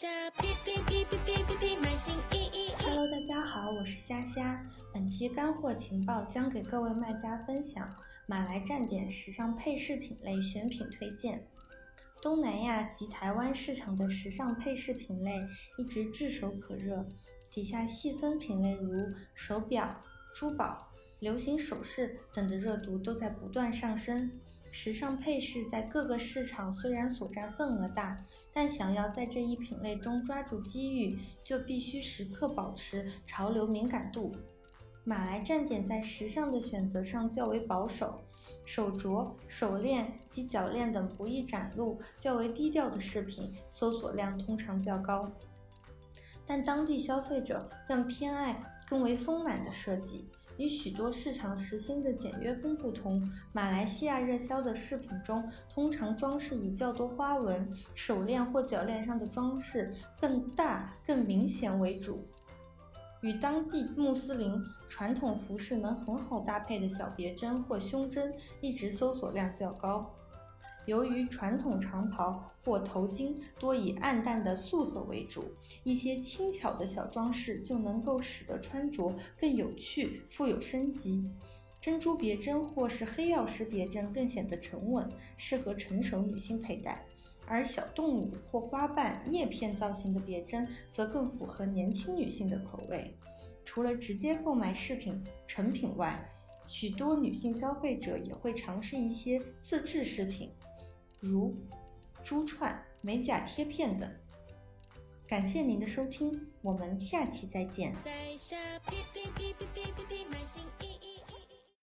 下哔哔哔哔哔哔哔，满心意意。Hello，大家好，我是虾虾。本期干货情报将给各位卖家分享马来站点时尚配饰品类选品推荐。东南亚及台湾市场的时尚配饰品类一直炙手可热，底下细分品类如手表、珠宝、流行首饰等的热度都在不断上升。时尚配饰在各个市场虽然所占份额大，但想要在这一品类中抓住机遇，就必须时刻保持潮流敏感度。马来站点在时尚的选择上较为保守，手镯、手链及脚链等不易展露、较为低调的饰品搜索量通常较高，但当地消费者更偏爱更为丰满的设计。与许多市场时兴的简约风不同，马来西亚热销的饰品中，通常装饰以较多花纹，手链或脚链上的装饰更大、更明显为主。与当地穆斯林传统服饰能很好搭配的小别针或胸针，一直搜索量较高。由于传统长袍或头巾多以暗淡的素色为主，一些轻巧的小装饰就能够使得穿着更有趣、富有生机。珍珠别针或是黑曜石别针更显得沉稳，适合成熟女性佩戴；而小动物或花瓣、叶片造型的别针则更符合年轻女性的口味。除了直接购买饰品成品外，许多女性消费者也会尝试一些自制饰品。如珠串、美甲贴片等。感谢您的收听，我们下期再见。在下，